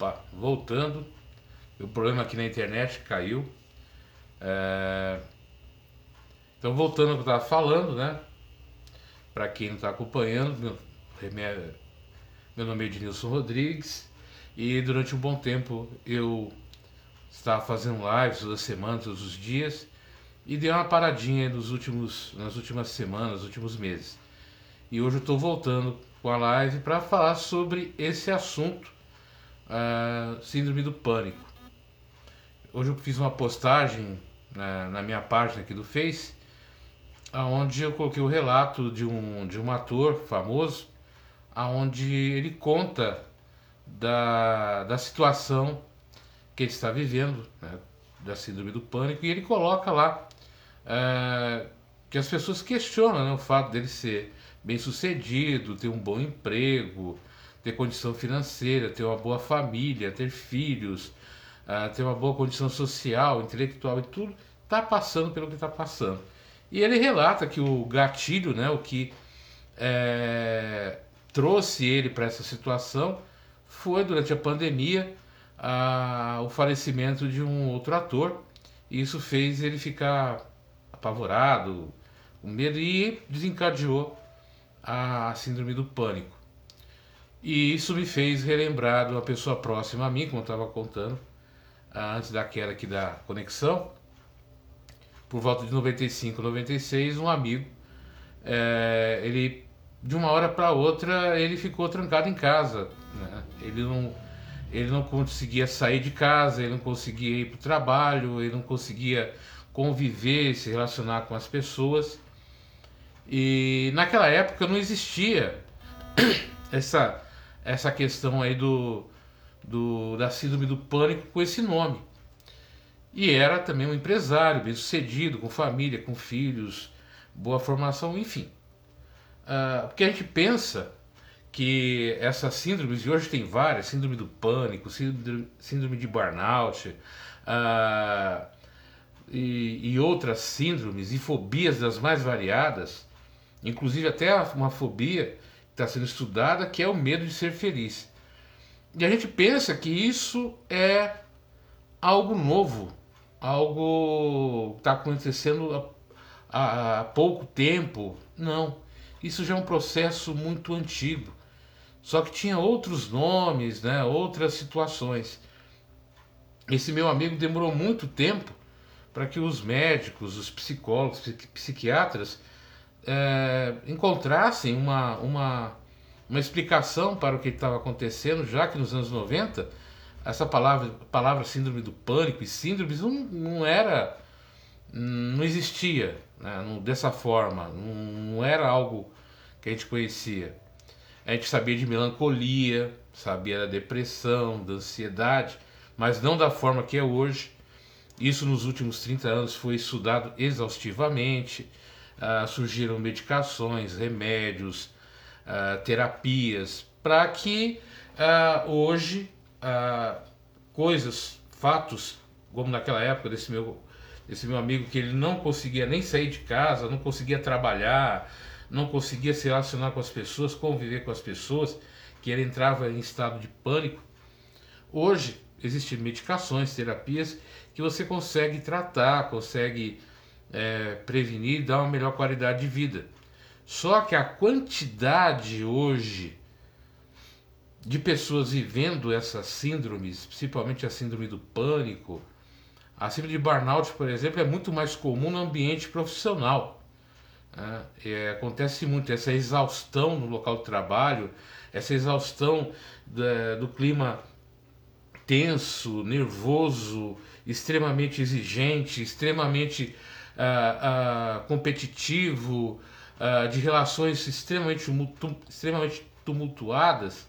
Opa, voltando. O problema aqui na internet caiu. É... Então, voltando ao que eu estava falando, né? Para quem não está acompanhando, meu, meu nome é Ednilson Rodrigues e durante um bom tempo eu estava fazendo lives toda semana, todos os dias e dei uma paradinha nos últimos, nas últimas semanas, nos últimos meses. E hoje eu estou voltando com a live para falar sobre esse assunto, uh, síndrome do pânico. Hoje eu fiz uma postagem na, na minha página aqui do Face, onde eu coloquei o relato de um, de um ator famoso, onde ele conta da, da situação que ele está vivendo, né, da síndrome do pânico, e ele coloca lá é, que as pessoas questionam né, o fato dele ser bem sucedido, ter um bom emprego, ter condição financeira, ter uma boa família, ter filhos, uh, ter uma boa condição social, intelectual e tudo, está passando pelo que está passando. E ele relata que o gatilho, né, o que é, trouxe ele para essa situação, foi durante a pandemia o falecimento de um outro ator. E isso fez ele ficar apavorado, com medo e desencadeou a síndrome do pânico. E isso me fez relembrar de uma pessoa próxima a mim, como eu estava contando, antes da queda aqui da conexão, por volta de 95, 96, um amigo, é, ele de uma hora para outra ele ficou trancado em casa, né? ele não ele não conseguia sair de casa, ele não conseguia ir para o trabalho, ele não conseguia conviver, se relacionar com as pessoas. E naquela época não existia essa, essa questão aí do, do, da síndrome do pânico com esse nome. E era também um empresário, bem sucedido, com família, com filhos, boa formação, enfim. Uh, porque a gente pensa que essas síndromes, e hoje tem várias, síndrome do pânico, síndrome, síndrome de burnout, uh, e, e outras síndromes e fobias das mais variadas, inclusive até uma fobia está sendo estudada, que é o medo de ser feliz. E a gente pensa que isso é algo novo, algo que está acontecendo há, há pouco tempo. Não, isso já é um processo muito antigo. Só que tinha outros nomes, né, outras situações. Esse meu amigo demorou muito tempo para que os médicos, os psicólogos, psiquiatras é, encontrassem uma, uma, uma explicação para o que estava acontecendo, já que nos anos 90 essa palavra, palavra síndrome do pânico e síndromes não, não era, não existia né, não, dessa forma, não, não era algo que a gente conhecia. A gente sabia de melancolia, sabia da depressão, da ansiedade, mas não da forma que é hoje. Isso nos últimos 30 anos foi estudado exaustivamente. Uh, surgiram medicações, remédios, uh, terapias, para que uh, hoje coisas, fatos, como naquela época desse meu, desse meu amigo, que ele não conseguia nem sair de casa, não conseguia trabalhar, não conseguia se relacionar com as pessoas, conviver com as pessoas, que ele entrava em estado de pânico. Hoje existem medicações, terapias que você consegue tratar, consegue é, prevenir e dar uma melhor qualidade de vida. Só que a quantidade hoje de pessoas vivendo essas síndromes, principalmente a síndrome do pânico, a síndrome de burnout, por exemplo, é muito mais comum no ambiente profissional. É, acontece muito essa exaustão no local de trabalho, essa exaustão da, do clima tenso, nervoso, extremamente exigente, extremamente uh, competitivo, uh, de relações extremamente, extremamente tumultuadas,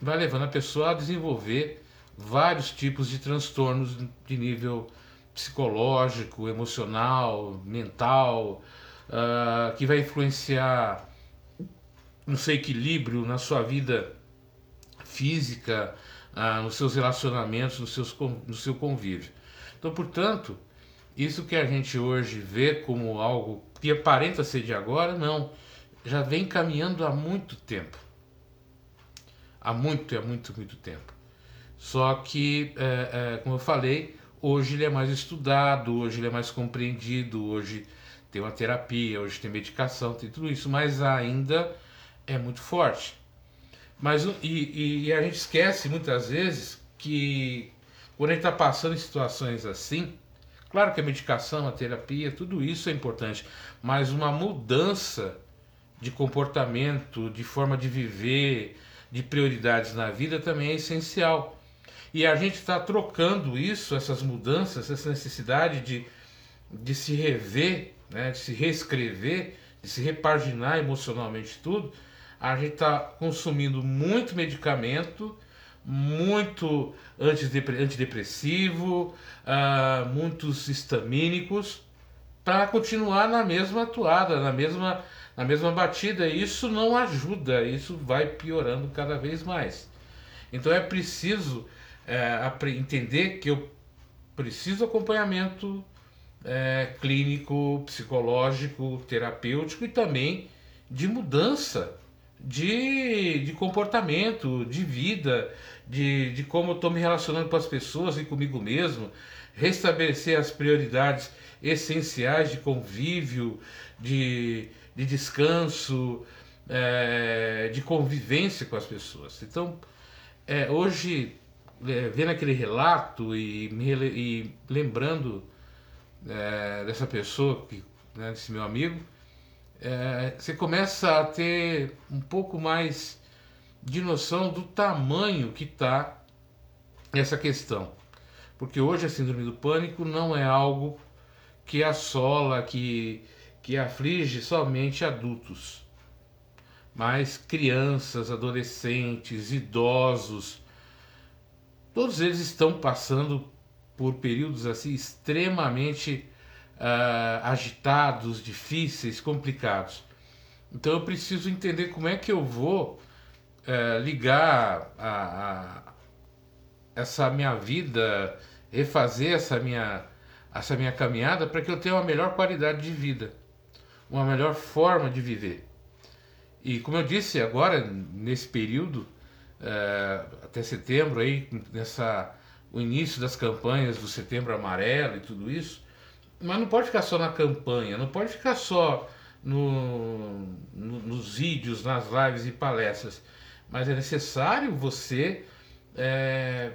vai levando a pessoa a desenvolver vários tipos de transtornos de nível psicológico, emocional, mental, que vai influenciar no seu equilíbrio, na sua vida física, nos seus relacionamentos, nos seus, no seu convívio. Então, portanto, isso que a gente hoje vê como algo que aparenta ser de agora, não. Já vem caminhando há muito tempo. Há muito, há muito, muito tempo. Só que, é, é, como eu falei, hoje ele é mais estudado, hoje ele é mais compreendido, hoje tem uma terapia, hoje tem medicação, tem tudo isso, mas ainda é muito forte. Mas e, e a gente esquece muitas vezes que quando a gente está passando em situações assim, claro que a medicação, a terapia, tudo isso é importante, mas uma mudança de comportamento, de forma de viver, de prioridades na vida também é essencial. E a gente está trocando isso, essas mudanças, essa necessidade de, de se rever, né, de se reescrever, de se repaginar emocionalmente tudo. A gente está consumindo muito medicamento, muito antidepressivo, uh, muitos histamínicos, para continuar na mesma atuada, na mesma, na mesma batida. Isso não ajuda, isso vai piorando cada vez mais. Então é preciso é, entender que eu preciso acompanhamento é, clínico, psicológico, terapêutico e também de mudança de, de comportamento, de vida, de, de como eu estou me relacionando com as pessoas e comigo mesmo, restabelecer as prioridades essenciais de convívio, de, de descanso, é, de convivência com as pessoas. Então, é, hoje é, vendo aquele relato e, me, e lembrando é, dessa pessoa, que, né, desse meu amigo, é, você começa a ter um pouco mais de noção do tamanho que está essa questão. Porque hoje a síndrome do pânico não é algo que assola, que, que aflige somente adultos, mas crianças, adolescentes, idosos, todos eles estão passando por períodos assim extremamente uh, agitados, difíceis, complicados. Então eu preciso entender como é que eu vou uh, ligar a, a, essa minha vida, refazer essa minha, essa minha caminhada para que eu tenha uma melhor qualidade de vida, uma melhor forma de viver. E como eu disse agora, nesse período, é, até setembro aí nessa o início das campanhas do Setembro Amarelo e tudo isso, mas não pode ficar só na campanha, não pode ficar só no, no, nos vídeos, nas lives e palestras, mas é necessário você é,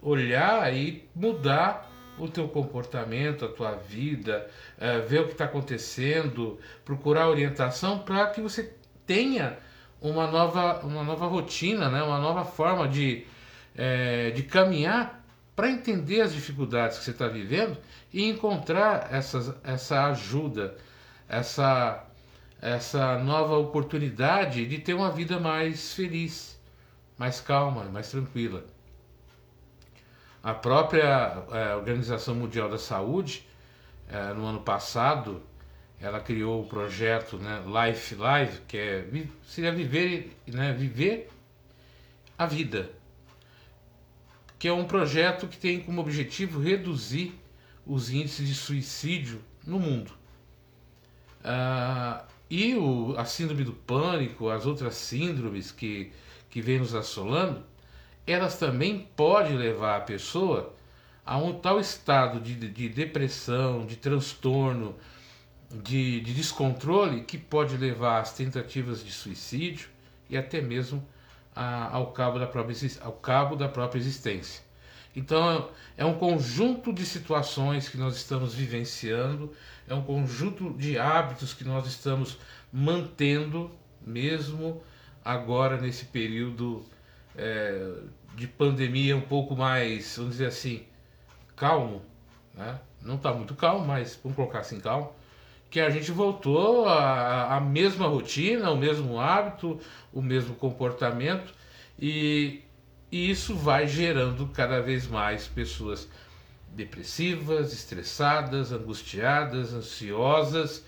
olhar e mudar o teu comportamento, a tua vida, é, ver o que está acontecendo, procurar orientação para que você tenha uma nova, uma nova rotina, né? uma nova forma de, é, de caminhar para entender as dificuldades que você está vivendo e encontrar essas, essa ajuda, essa, essa nova oportunidade de ter uma vida mais feliz, mais calma, mais tranquila. A própria é, Organização Mundial da Saúde, é, no ano passado, ela criou o projeto né, Life Live, que é, seria viver, né, viver a vida, que é um projeto que tem como objetivo reduzir os índices de suicídio no mundo. Ah, e o, a síndrome do pânico, as outras síndromes que, que vêm nos assolando, elas também podem levar a pessoa a um tal estado de, de depressão, de transtorno, de, de descontrole que pode levar às tentativas de suicídio e até mesmo a, ao, cabo da própria, ao cabo da própria existência. Então é um conjunto de situações que nós estamos vivenciando, é um conjunto de hábitos que nós estamos mantendo, mesmo agora nesse período é, de pandemia um pouco mais, vamos dizer assim, calmo. Né? Não está muito calmo, mas vamos colocar assim calmo que a gente voltou à, mesma rotina, o mesmo hábito, o mesmo comportamento e, e isso vai gerando cada vez mais pessoas depressivas, estressadas, angustiadas, ansiosas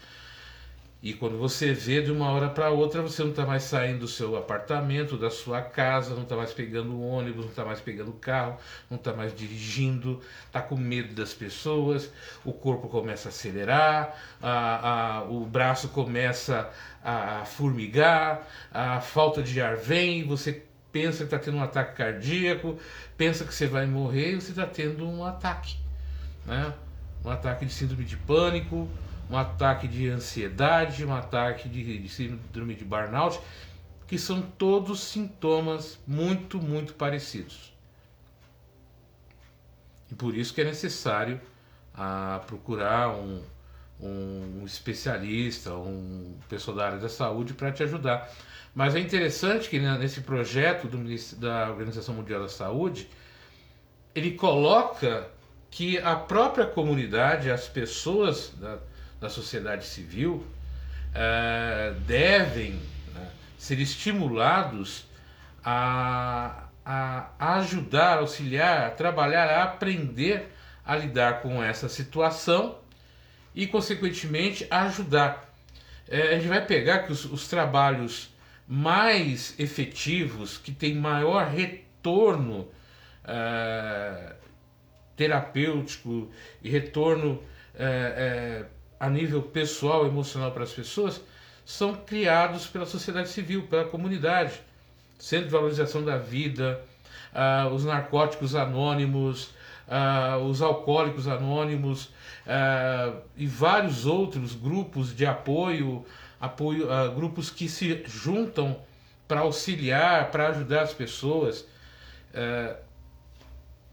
e quando você vê de uma hora para outra, você não está mais saindo do seu apartamento, da sua casa, não está mais pegando ônibus, não está mais pegando carro, não está mais dirigindo, está com medo das pessoas, o corpo começa a acelerar, a, a, o braço começa a formigar, a falta de ar vem, você pensa que está tendo um ataque cardíaco, pensa que você vai morrer e você está tendo um ataque. Né? Um ataque de síndrome de pânico, um ataque de ansiedade, um ataque de, de síndrome de burnout, que são todos sintomas muito, muito parecidos. E por isso que é necessário a, ah, procurar um, um especialista, um pessoal da área da saúde para te ajudar. Mas é interessante que nesse projeto do, da Organização Mundial da Saúde, ele coloca que a própria comunidade, as pessoas da, da sociedade civil, é, devem né, ser estimulados a, a, ajudar, auxiliar, a trabalhar, a aprender a lidar com essa situação e, consequentemente, ajudar. É, a gente vai pegar que os, os trabalhos mais efetivos, que têm maior retorno é, terapêutico e retorno é, a nível pessoal, emocional para as pessoas, são criados pela sociedade civil, pela comunidade. Centro de Valorização da Vida, ah, os narcóticos anônimos, ah, os alcoólicos anônimos ah, e vários outros grupos de apoio, apoio grupos que se juntam para auxiliar, para ajudar as pessoas.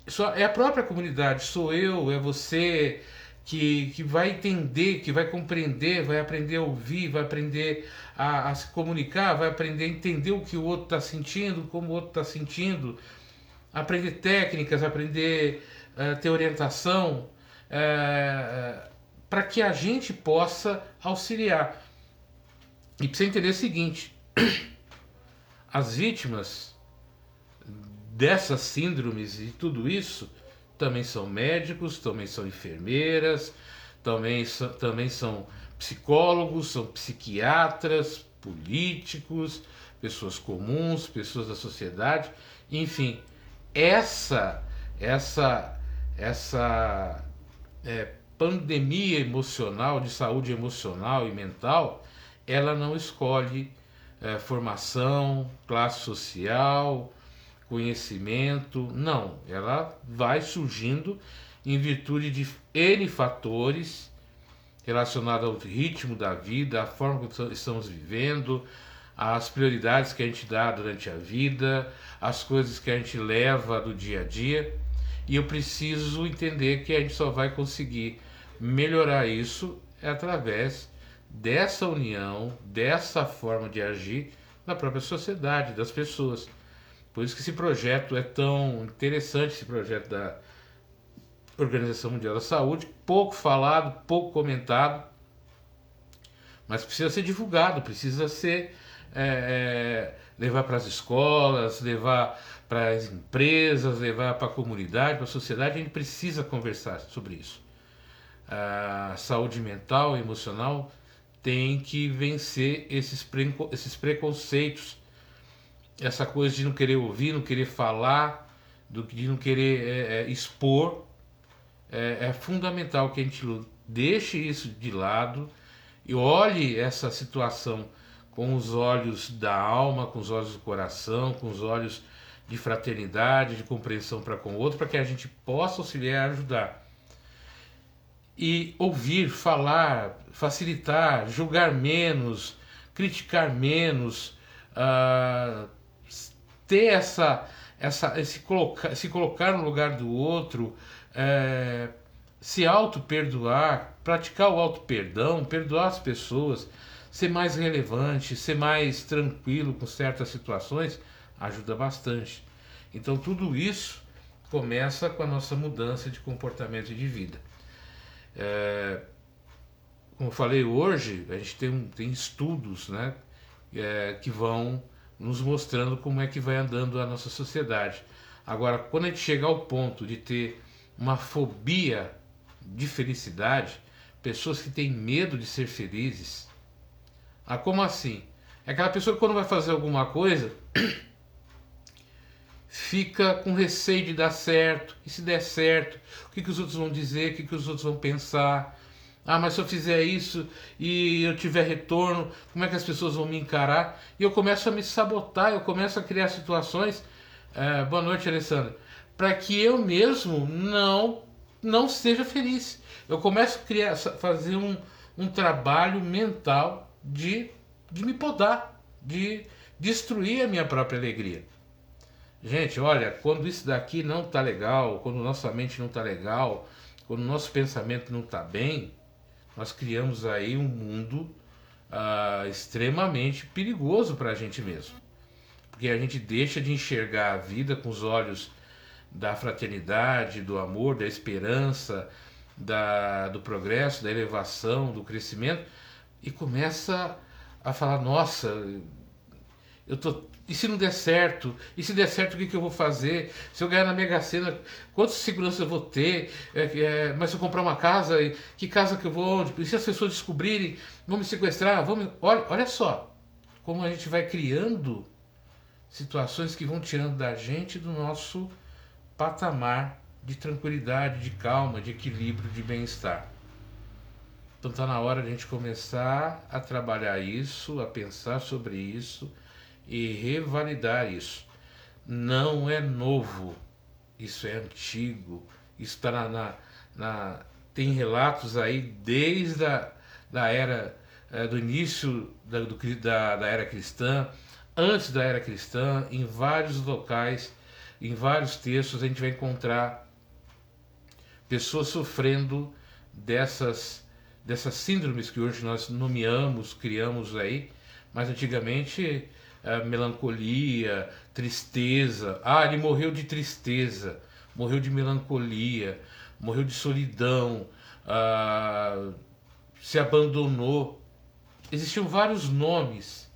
Só, é a própria comunidade, sou eu, é você, que, que vai entender, que vai compreender, vai aprender a ouvir, vai aprender a, a se comunicar, vai aprender a entender o que o outro está sentindo, como o outro está sentindo, aprender técnicas, aprender uh, ter orientação, uh, para que a gente possa auxiliar. E precisa entender o seguinte: as vítimas dessas síndromes e tudo isso também são médicos, também são enfermeiras, também, também são psicólogos, são psiquiatras, políticos, pessoas comuns, pessoas da sociedade, enfim, essa essa essa é, pandemia emocional de saúde emocional e mental, ela não escolhe é, formação, classe social, conhecimento, não, ela vai surgindo em virtude de N fatores relacionados ao ritmo da vida, a forma que estamos vivendo, as prioridades que a gente dá durante a vida, as coisas que a gente leva do dia a dia. E eu preciso entender que a gente só vai conseguir melhorar isso através dessa união, dessa forma de agir na própria sociedade, das pessoas. Por isso que esse projeto é tão interessante, esse projeto da Organização Mundial da Saúde, pouco falado, pouco comentado, mas precisa ser divulgado, precisa ser é, é, levar para as escolas, levar para as empresas, levar para a comunidade, para a sociedade, a gente precisa conversar sobre isso. A saúde mental e emocional tem que vencer esses, esses preconceitos essa coisa de não querer ouvir, não querer falar, do, de não querer é, é, expor, é, é, fundamental que a gente deixe isso de lado e olhe essa situação com os olhos da alma, com os olhos do coração, com os olhos de fraternidade, de compreensão para com o outro, para que a gente possa auxiliar e ajudar. E ouvir, falar, facilitar, julgar menos, criticar menos, uh, ter essa, essa esse colocar, se colocar no lugar do outro, é, se auto-perdoar, praticar o auto-perdão, perdoar as pessoas, ser mais relevante, ser mais tranquilo com certas situações, ajuda bastante. Então tudo isso começa com a nossa mudança de comportamento e de vida. É, como eu falei hoje, a gente tem, tem estudos né, é, que vão nos mostrando como é que vai andando a nossa sociedade. Agora, quando a gente chegar ao ponto de ter uma fobia de felicidade, pessoas que têm medo de ser felizes, ah, como assim? É aquela pessoa que quando vai fazer alguma coisa fica com receio de dar certo, e se der certo, o que, que os outros vão dizer, o que, que os outros vão pensar, Ah, mas se eu fizer isso e eu tiver retorno, como é que as pessoas vão me encarar? E eu começo a me sabotar, eu começo a criar situações. É, boa noite, Alessandra. Para que eu mesmo não não seja feliz. Eu começo a criar, fazer um, um trabalho mental de, de me podar, de destruir a minha própria alegria. Gente, olha, quando isso daqui não tá legal, quando nossa mente não tá legal, quando nosso pensamento não tá bem, nós criamos aí um mundo uh, extremamente perigoso para a gente mesmo. Porque a gente deixa de enxergar a vida com os olhos da fraternidade, do amor, da esperança, da, do progresso, da elevação, do crescimento e começa a falar: nossa, eu tô. E se não der certo? E se der certo, o que, que eu vou fazer? Se eu ganhar na Mega Sena, quantas segurança eu vou ter? É, é, mas se eu comprar uma casa, que casa que eu vou? E se as pessoas descobrirem, vão me sequestrar? Vão me... Olha, olha só como a gente vai criando situações que vão tirando da gente do nosso patamar de tranquilidade, de calma, de equilíbrio, de bem-estar. Então está na hora de a gente começar a trabalhar isso, a pensar sobre isso e revalidar isso. Não é novo, isso é antigo, está na, na, na, Tem relatos aí desde a da era é, do início da, do, da, da era cristã, antes da era cristã, em vários locais, em vários textos, a gente vai encontrar pessoas sofrendo dessas, dessas síndromes que hoje nós nomeamos, criamos aí, mas antigamente é, melancolia, tristeza. Ah, ele morreu de tristeza, morreu de melancolia, morreu de solidão, ah, se abandonou. Existiam vários nomes,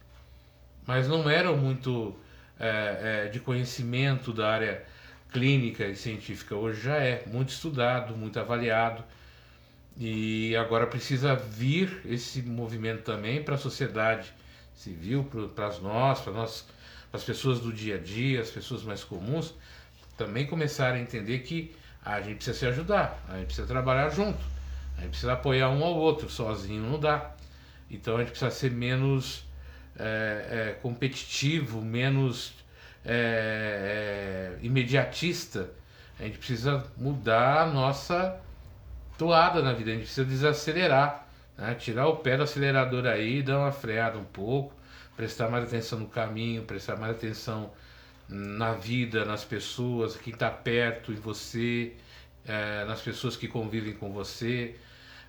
mas não eram muito é, é, de conhecimento da área clínica e científica. Hoje já é muito estudado, muito avaliado. E agora precisa vir esse movimento também para a sociedade civil, para nós, para nós, as pessoas do dia a dia, as pessoas mais comuns, também começarem a entender que a gente precisa se ajudar, a gente precisa trabalhar junto, a gente precisa apoiar um ao outro, sozinho não dá. Então a gente precisa ser menos é, é, competitivo, menos é, é imediatista. A gente precisa mudar a nossa toada na vida, a gente precisa desacelerar né? Tirar o pé do acelerador aí, dar uma freada um pouco, prestar mais atenção no caminho, prestar mais atenção na vida, nas pessoas, quem está perto em você, é, nas pessoas que convivem com você,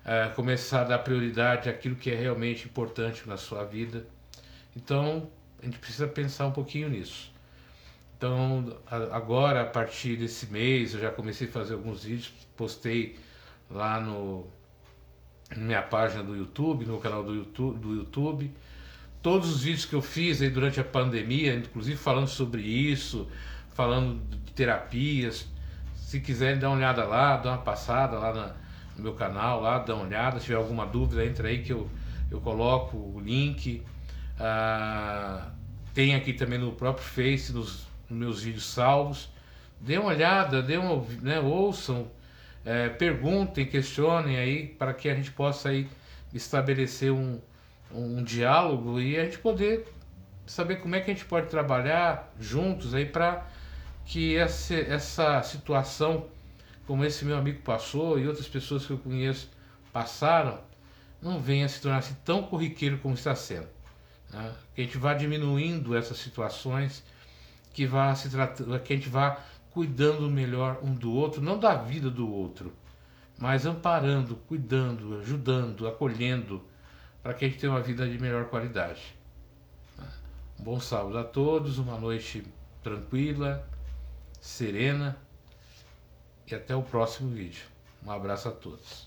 é, começar a dar prioridade àquilo que é realmente importante na sua vida. Então, a gente precisa pensar um pouquinho nisso. Então, agora, a partir desse mês, eu já comecei a fazer alguns vídeos, postei lá no, minha página do YouTube, no canal do YouTube, do YouTube. Todos os vídeos que eu fiz aí durante a pandemia, inclusive falando sobre isso, falando de terapias. Se quiserem dar uma olhada lá, dá uma passada lá na, no meu canal, lá, dá uma olhada. Se tiver alguma dúvida, entra aí que eu, eu coloco o link. Ah, tem aqui também no próprio Face, nos, nos meus vídeos salvos. Dê uma olhada, dê uma, né, ouçam, é, perguntem, questionem aí para que a gente possa aí estabelecer um, um diálogo e a gente poder saber como é que a gente pode trabalhar juntos aí para que essa, essa situação como esse meu amigo passou e outras pessoas que eu conheço passaram não venha se tornar assim tão corriqueiro como está sendo. Né? Que a gente vá diminuindo essas situações, que, vá se tratando, que a gente vá cuidando melhor um do outro, não da vida do outro, mas amparando, cuidando, ajudando, acolhendo, para que a gente tenha uma vida de melhor qualidade. Um bom sábado a todos, uma noite tranquila, serena e até o próximo vídeo. Um abraço a todos.